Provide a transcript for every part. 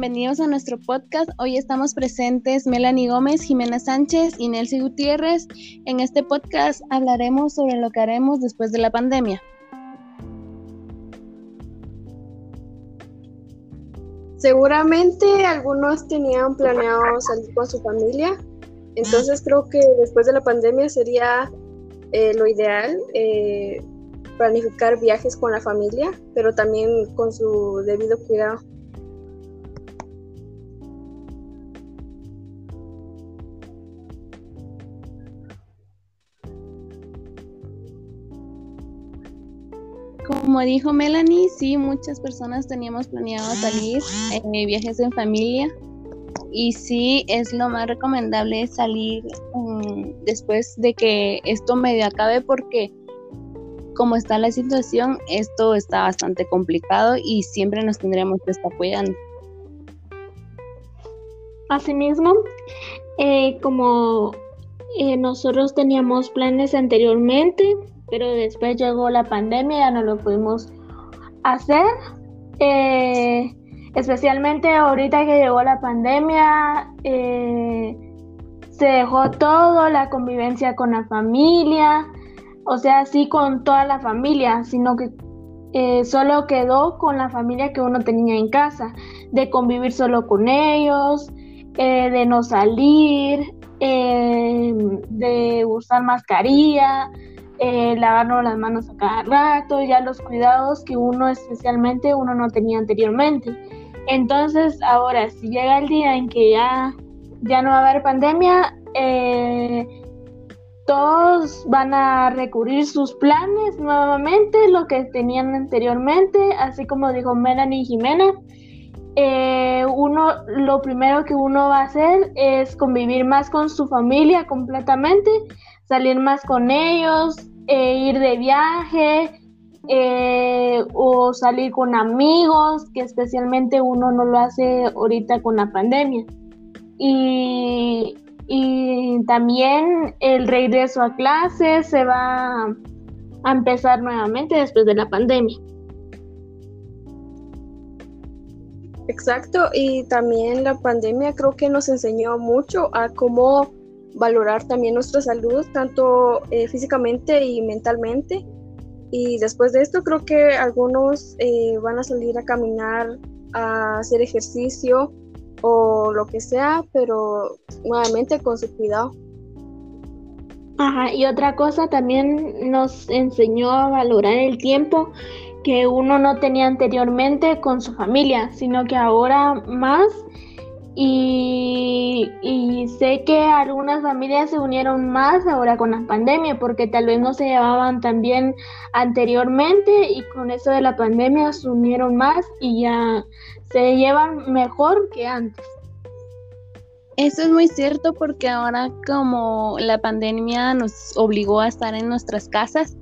bienvenidos a nuestro podcast. Hoy estamos presentes Melanie Gómez, Jimena Sánchez y Nelcy Gutiérrez. En este podcast hablaremos sobre lo que haremos después de la pandemia. Seguramente algunos tenían planeado salir con su familia, entonces creo que después de la pandemia sería eh, lo ideal eh, planificar viajes con la familia, pero también con su debido cuidado. Como dijo Melanie, sí, muchas personas teníamos planeado salir, eh, viajes en familia, y sí es lo más recomendable salir um, después de que esto medio acabe porque como está la situación, esto está bastante complicado y siempre nos tendremos que estar cuidando. Asimismo, eh, como eh, nosotros teníamos planes anteriormente, pero después llegó la pandemia, ya no lo pudimos hacer. Eh, especialmente ahorita que llegó la pandemia, eh, se dejó todo, la convivencia con la familia, o sea, sí con toda la familia, sino que eh, solo quedó con la familia que uno tenía en casa, de convivir solo con ellos, de no salir, de usar mascarilla, eh, lavarnos las manos a cada rato, ya los cuidados que uno especialmente uno no tenía anteriormente. Entonces ahora, si llega el día en que ya, ya no va a haber pandemia, eh, todos van a recurrir sus planes nuevamente, lo que tenían anteriormente, así como dijo Melanie y Jimena. Eh, uno, lo primero que uno va a hacer es convivir más con su familia completamente, salir más con ellos, eh, ir de viaje eh, o salir con amigos, que especialmente uno no lo hace ahorita con la pandemia. Y, y también el regreso a clases se va a empezar nuevamente después de la pandemia. Exacto, y también la pandemia creo que nos enseñó mucho a cómo valorar también nuestra salud, tanto eh, físicamente y mentalmente. Y después de esto creo que algunos eh, van a salir a caminar, a hacer ejercicio o lo que sea, pero nuevamente con su cuidado. Ajá, y otra cosa también nos enseñó a valorar el tiempo que uno no tenía anteriormente con su familia, sino que ahora más y, sé que algunas familias se unieron más ahora con la pandemia porque tal vez no se llevaban tan bien anteriormente y con eso de la pandemia se unieron más y ya se llevan mejor que antes. Eso es muy cierto porque ahora como la pandemia nos obligó a estar en nuestras casas,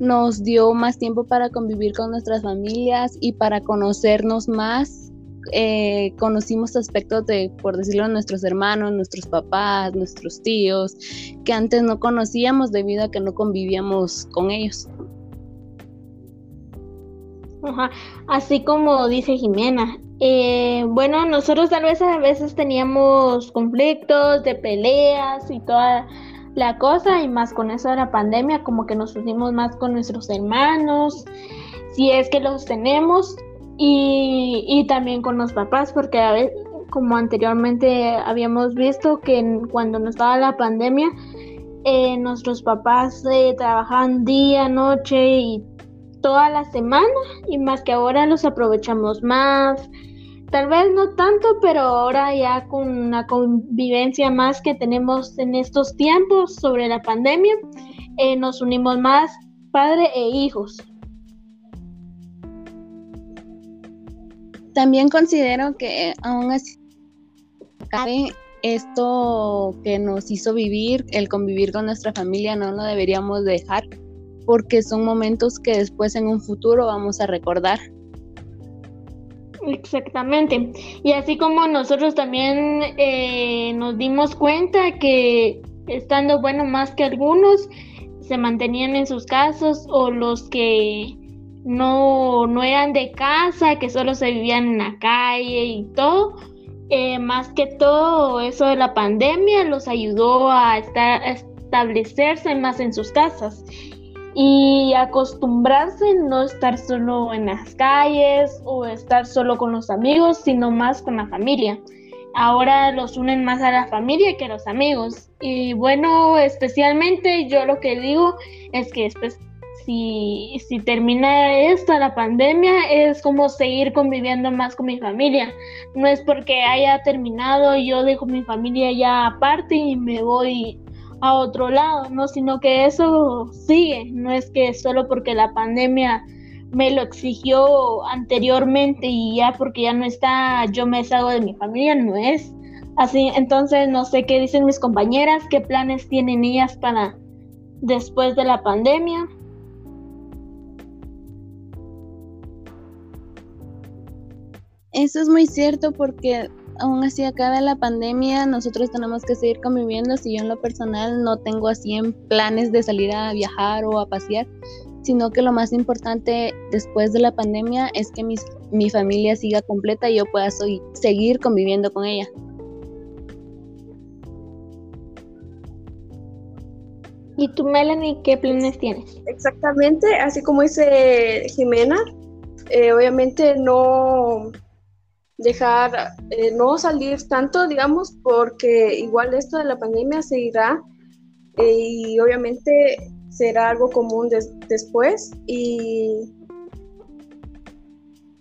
nos dio más tiempo para convivir con nuestras familias y para conocernos más eh, conocimos aspectos de, por decirlo, nuestros hermanos, nuestros papás, nuestros tíos, que antes no conocíamos debido a que no convivíamos con ellos. Así como dice Jimena, eh, bueno, nosotros tal vez a veces teníamos conflictos de peleas y toda la cosa, y más con eso de la pandemia, como que nos unimos más con nuestros hermanos, si es que los tenemos, y, también con los papás, porque a veces, como anteriormente habíamos visto que cuando no estaba la pandemia, eh, nuestros papás eh, trabajaban día, noche y toda la semana, y más que ahora los aprovechamos más. Tal vez no tanto, pero ahora ya con la convivencia más que tenemos en estos tiempos sobre la pandemia, eh, nos unimos más padre e hijos. También considero que aún así esto que nos hizo vivir, el convivir con nuestra familia, no lo deberíamos dejar porque son momentos que después en un futuro vamos a recordar. Exactamente. Y así como nosotros también eh, nos dimos cuenta que estando bueno más que algunos, se mantenían en sus casos o los que no, no eran de casa, que solo se vivían en la calle y todo. Eh, más que todo eso de la pandemia los ayudó a, estar, establecerse más en sus casas y acostumbrarse a no estar solo en las calles o estar solo con los amigos, sino más con la familia. Ahora los unen más a la familia que a los amigos. Y bueno, especialmente yo lo que digo es que después si, si termina esta, la pandemia, es como seguir conviviendo más con mi familia. No es porque haya terminado yo dejo mi familia ya aparte y me voy a otro lado, no, sino que eso sigue, no es que solo porque la pandemia me lo exigió anteriormente y ya porque ya no está, yo me salgo de mi familia, no es así. Entonces, no sé qué dicen mis compañeras, qué planes tienen ellas para después de la pandemia. Eso es muy cierto porque aún así acaba la pandemia, nosotros tenemos que seguir conviviendo. Si yo en lo personal no tengo así en planes de salir a viajar o a pasear, sino que lo más importante después de la pandemia es que mi familia siga completa y yo pueda seguir conviviendo con ella. ¿Y tú, Melanie, qué planes tienes? Exactamente, así como dice Jimena, eh, obviamente no dejar, eh, no salir tanto, digamos, porque igual esto de la pandemia seguirá eh, y obviamente será algo común después y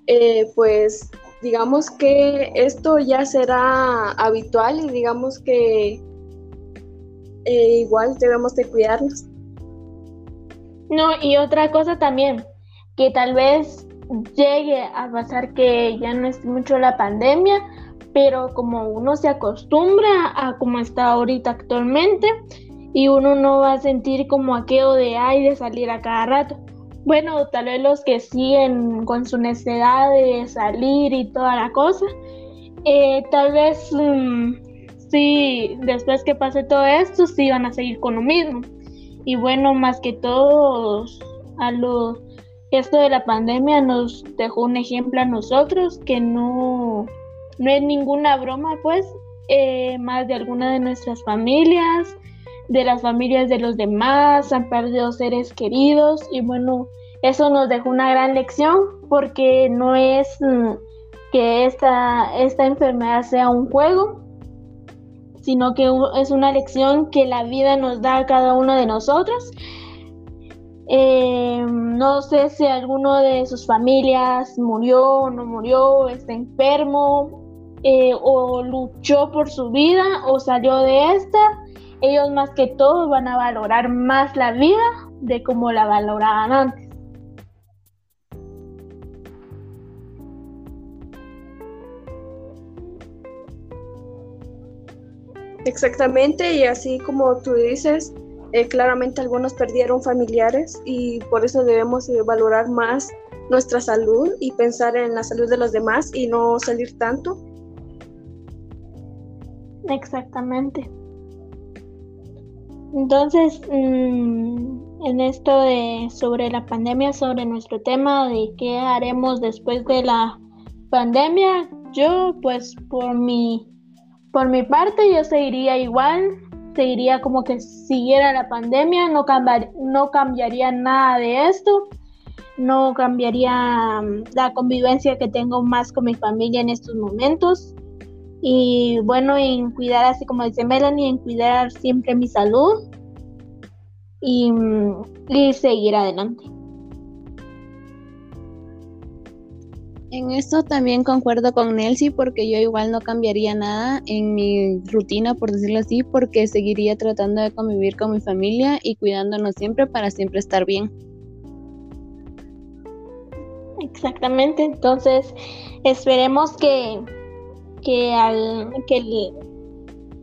eh, pues digamos que esto ya será habitual y digamos que igual debemos de cuidarnos. No, y otra cosa también, que tal vez llegue a pasar que ya no es mucho la pandemia, pero como uno se acostumbra a como está ahorita actualmente y uno no va a sentir como aquello de ay de salir a cada rato. Bueno, tal vez los que siguen con su necesidad de salir y toda la cosa, eh, tal vez mm, sí, después que pase todo esto, sí van a seguir con lo mismo. Y bueno, más que todos a los esto de la pandemia nos dejó un ejemplo a nosotros que no, no es ninguna broma, pues, eh, más de alguna de nuestras familias, de las familias de los demás, han perdido seres queridos y bueno, eso nos dejó una gran lección porque no es mm, que esta, esta enfermedad sea un juego, sino que es una lección que la vida nos da a cada uno de nosotros eh, no sé si alguno de sus familias murió o no murió, está enfermo eh, o luchó por su vida o salió de esta. Ellos más que todo van a valorar más la vida de como la valoraban antes. Exactamente, y así como tú dices, eh, claramente algunos perdieron familiares y por eso debemos valorar más nuestra salud y pensar en la salud de los demás y no salir tanto. Exactamente. Entonces, mm, en esto de sobre la pandemia, sobre nuestro tema de qué haremos después de la pandemia, yo pues por mi por mi parte yo seguiría igual seguiría como que siguiera la pandemia, no, no cambiaría nada de esto, no cambiaría mm, la convivencia que tengo más con mi familia en estos momentos. Y bueno, en cuidar, así como dice Melanie, en cuidar siempre mi salud y, mm, y seguir adelante. En esto también concuerdo con Nelsie porque yo igual no cambiaría nada en mi rutina, por decirlo así, porque seguiría tratando de convivir con mi familia y cuidándonos siempre para siempre estar bien. Exactamente, entonces esperemos que, que, al, que,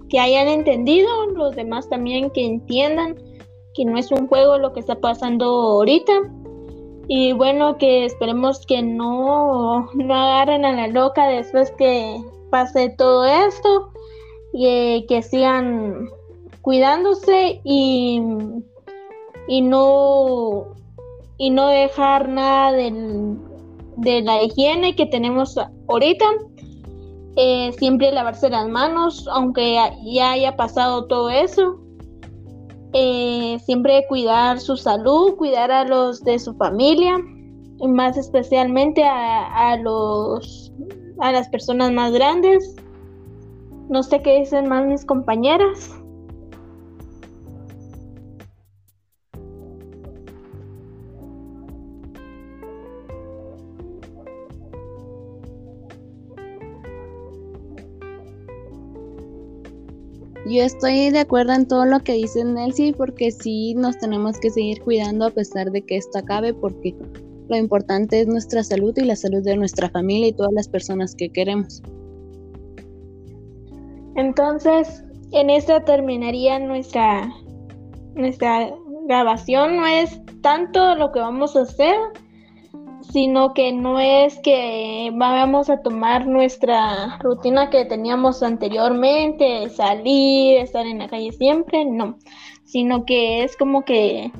que hayan entendido, los demás también que entiendan que no es un juego lo que está pasando ahorita, y bueno, que esperemos que no, no agarren a la loca después que pase todo esto y eh, que sigan cuidándose y, y no y no dejar nada de la higiene que tenemos ahorita. Eh, siempre lavarse las manos, aunque ya haya pasado todo eso. Eh, siempre cuidar su salud, cuidar a los de su familia, más especialmente a, a, los, a las personas más grandes. No sé qué dicen más mis compañeras. Yo estoy de acuerdo en todo lo que dice Nelsie porque sí nos tenemos que seguir cuidando a pesar de que esto acabe porque lo importante es nuestra salud y la salud de nuestra familia y todas las personas que queremos. Entonces, en esta terminaría nuestra, nuestra grabación. No es tanto lo que vamos a hacer, sino que no es que vamos a tomar nuestra rutina que teníamos anteriormente, salir, estar en la calle siempre, no, sino que es como que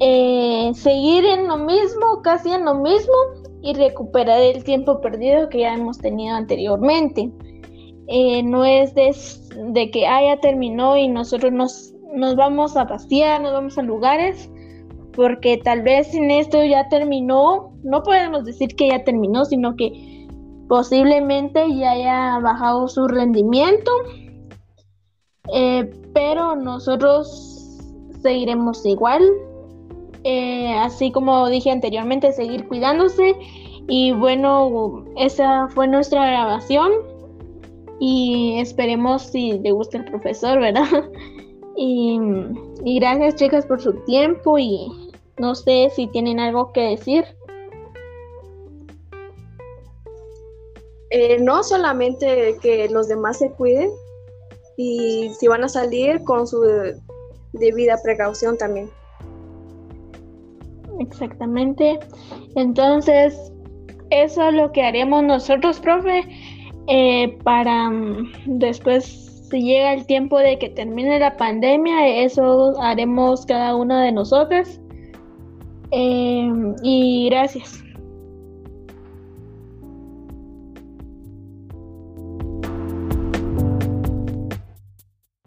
eh, seguir en lo mismo, casi en lo mismo, y recuperar el tiempo perdido que ya hemos tenido anteriormente. Eh, no es de, que haya ya terminó y nosotros nos, nos vamos a pasear, nos vamos a lugares, porque tal vez sin esto ya terminó, no podemos decir que ya terminó, sino que posiblemente ya haya bajado su rendimiento, eh, pero nosotros seguiremos igual, eh, así como dije anteriormente, seguir cuidándose. Y bueno, esa fue nuestra grabación. Y esperemos si le gusta el profesor, ¿verdad? y, y gracias chicas por su tiempo. Y no sé si tienen algo que decir. Eh, no solamente que los demás se cuiden y si van a salir con su debida precaución también. Exactamente. Entonces, eso es lo que haremos nosotros, profe, eh, para mm, después, si llega el tiempo de que termine la pandemia, eso haremos cada una de nosotras. Em, y gracias.